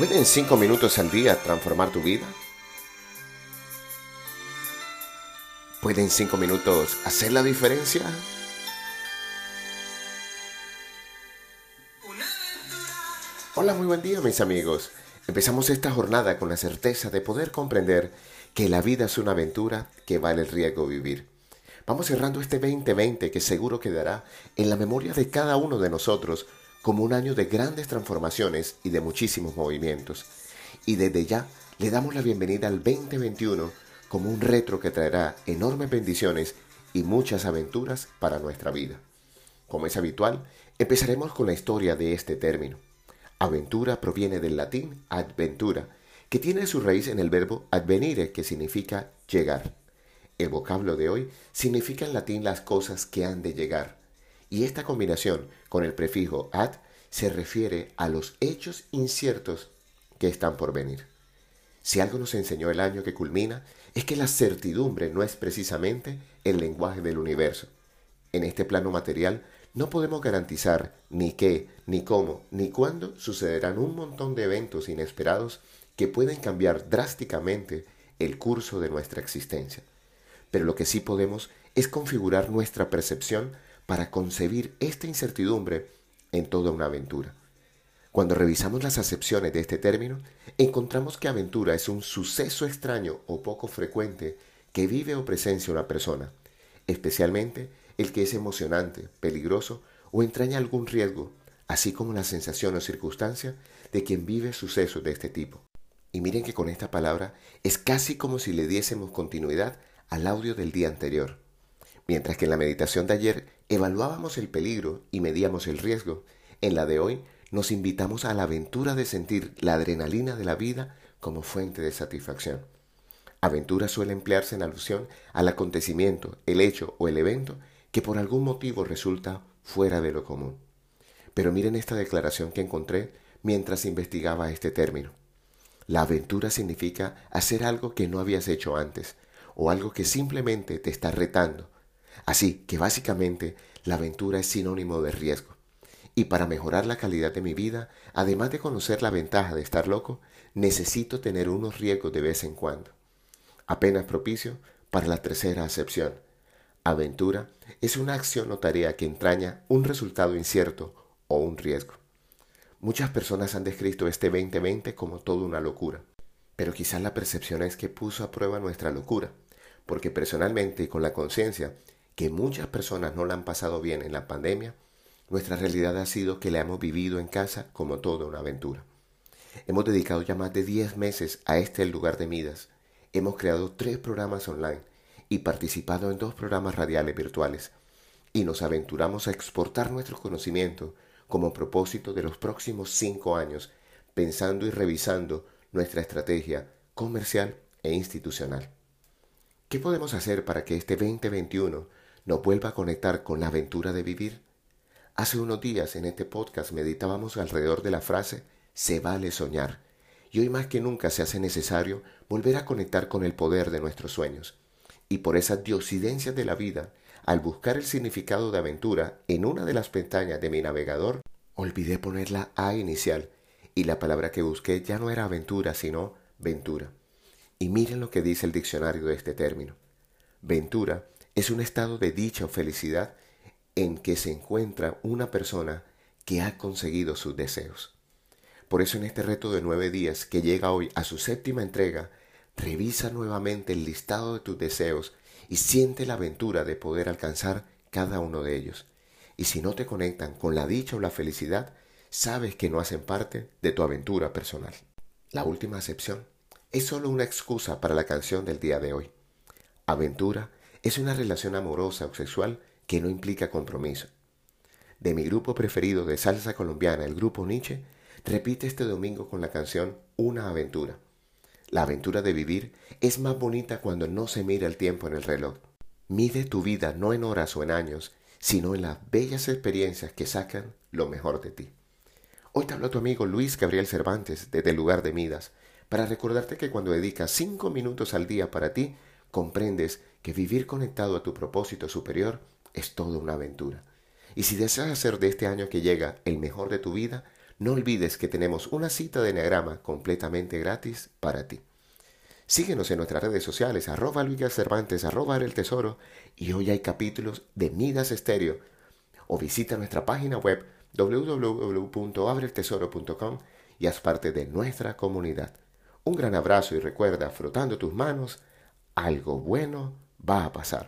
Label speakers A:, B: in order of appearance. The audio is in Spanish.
A: ¿Pueden cinco minutos al día transformar tu vida? ¿Pueden cinco minutos hacer la diferencia? Hola, muy buen día mis amigos. Empezamos esta jornada con la certeza de poder comprender que la vida es una aventura que vale el riesgo vivir. Vamos cerrando este 2020 que seguro quedará en la memoria de cada uno de nosotros como un año de grandes transformaciones y de muchísimos movimientos. Y desde ya le damos la bienvenida al 2021 como un retro que traerá enormes bendiciones y muchas aventuras para nuestra vida. Como es habitual, empezaremos con la historia de este término. Aventura proviene del latín adventura, que tiene su raíz en el verbo advenire, que significa llegar. El vocablo de hoy significa en latín las cosas que han de llegar y esta combinación con el prefijo ad se refiere a los hechos inciertos que están por venir. Si algo nos enseñó el año que culmina, es que la certidumbre no es precisamente el lenguaje del universo. En este plano material no podemos garantizar ni qué, ni cómo, ni cuándo sucederán un montón de eventos inesperados que pueden cambiar drásticamente el curso de nuestra existencia. Pero lo que sí podemos es configurar nuestra percepción para concebir esta incertidumbre en toda una aventura. Cuando revisamos las acepciones de este término, encontramos que aventura es un suceso extraño o poco frecuente que vive o presencia una persona, especialmente el que es emocionante, peligroso o entraña algún riesgo, así como la sensación o circunstancia de quien vive sucesos de este tipo. Y miren que con esta palabra es casi como si le diésemos continuidad al audio del día anterior. Mientras que en la meditación de ayer evaluábamos el peligro y medíamos el riesgo, en la de hoy nos invitamos a la aventura de sentir la adrenalina de la vida como fuente de satisfacción. Aventura suele emplearse en alusión al acontecimiento, el hecho o el evento que por algún motivo resulta fuera de lo común. Pero miren esta declaración que encontré mientras investigaba este término. La aventura significa hacer algo que no habías hecho antes, o algo que simplemente te está retando, Así que básicamente la aventura es sinónimo de riesgo. Y para mejorar la calidad de mi vida, además de conocer la ventaja de estar loco, necesito tener unos riesgos de vez en cuando. Apenas propicio para la tercera acepción. Aventura es una acción o tarea que entraña un resultado incierto o un riesgo. Muchas personas han descrito este 2020 como toda una locura, pero quizás la percepción es que puso a prueba nuestra locura, porque personalmente y con la conciencia que muchas personas no la han pasado bien en la pandemia, nuestra realidad ha sido que la hemos vivido en casa como toda una aventura. Hemos dedicado ya más de 10 meses a este lugar de Midas. Hemos creado tres programas online y participado en dos programas radiales virtuales. Y nos aventuramos a exportar nuestro conocimiento como propósito de los próximos cinco años, pensando y revisando nuestra estrategia comercial e institucional. ¿Qué podemos hacer para que este 2021 nos vuelva a conectar con la aventura de vivir? Hace unos días en este podcast meditábamos alrededor de la frase se vale soñar, y hoy más que nunca se hace necesario volver a conectar con el poder de nuestros sueños. Y por esas diosidencias de la vida, al buscar el significado de aventura en una de las pestañas de mi navegador, olvidé poner la A inicial, y la palabra que busqué ya no era aventura, sino ventura. Y miren lo que dice el diccionario de este término. Ventura es un estado de dicha o felicidad en que se encuentra una persona que ha conseguido sus deseos. Por eso en este reto de nueve días que llega hoy a su séptima entrega, revisa nuevamente el listado de tus deseos y siente la aventura de poder alcanzar cada uno de ellos. Y si no te conectan con la dicha o la felicidad, sabes que no hacen parte de tu aventura personal. La última acepción es solo una excusa para la canción del día de hoy. Aventura es una relación amorosa o sexual que no implica compromiso. De mi grupo preferido de salsa colombiana, el grupo Nietzsche, repite este domingo con la canción Una aventura. La aventura de vivir es más bonita cuando no se mira el tiempo en el reloj. Mide tu vida no en horas o en años, sino en las bellas experiencias que sacan lo mejor de ti. Hoy te habló tu amigo Luis Gabriel Cervantes desde el lugar de Midas, para recordarte que cuando dedicas cinco minutos al día para ti, comprendes que vivir conectado a tu propósito superior es toda una aventura. Y si deseas hacer de este año que llega el mejor de tu vida, no olvides que tenemos una cita de Enneagrama completamente gratis para ti. Síguenos en nuestras redes sociales, arroba Luis Cervantes, arroba el Tesoro, y hoy hay capítulos de Midas Estéreo. O visita nuestra página web www.abreltesoro.com y haz parte de nuestra comunidad. Un gran abrazo y recuerda, frotando tus manos, algo bueno va a pasar.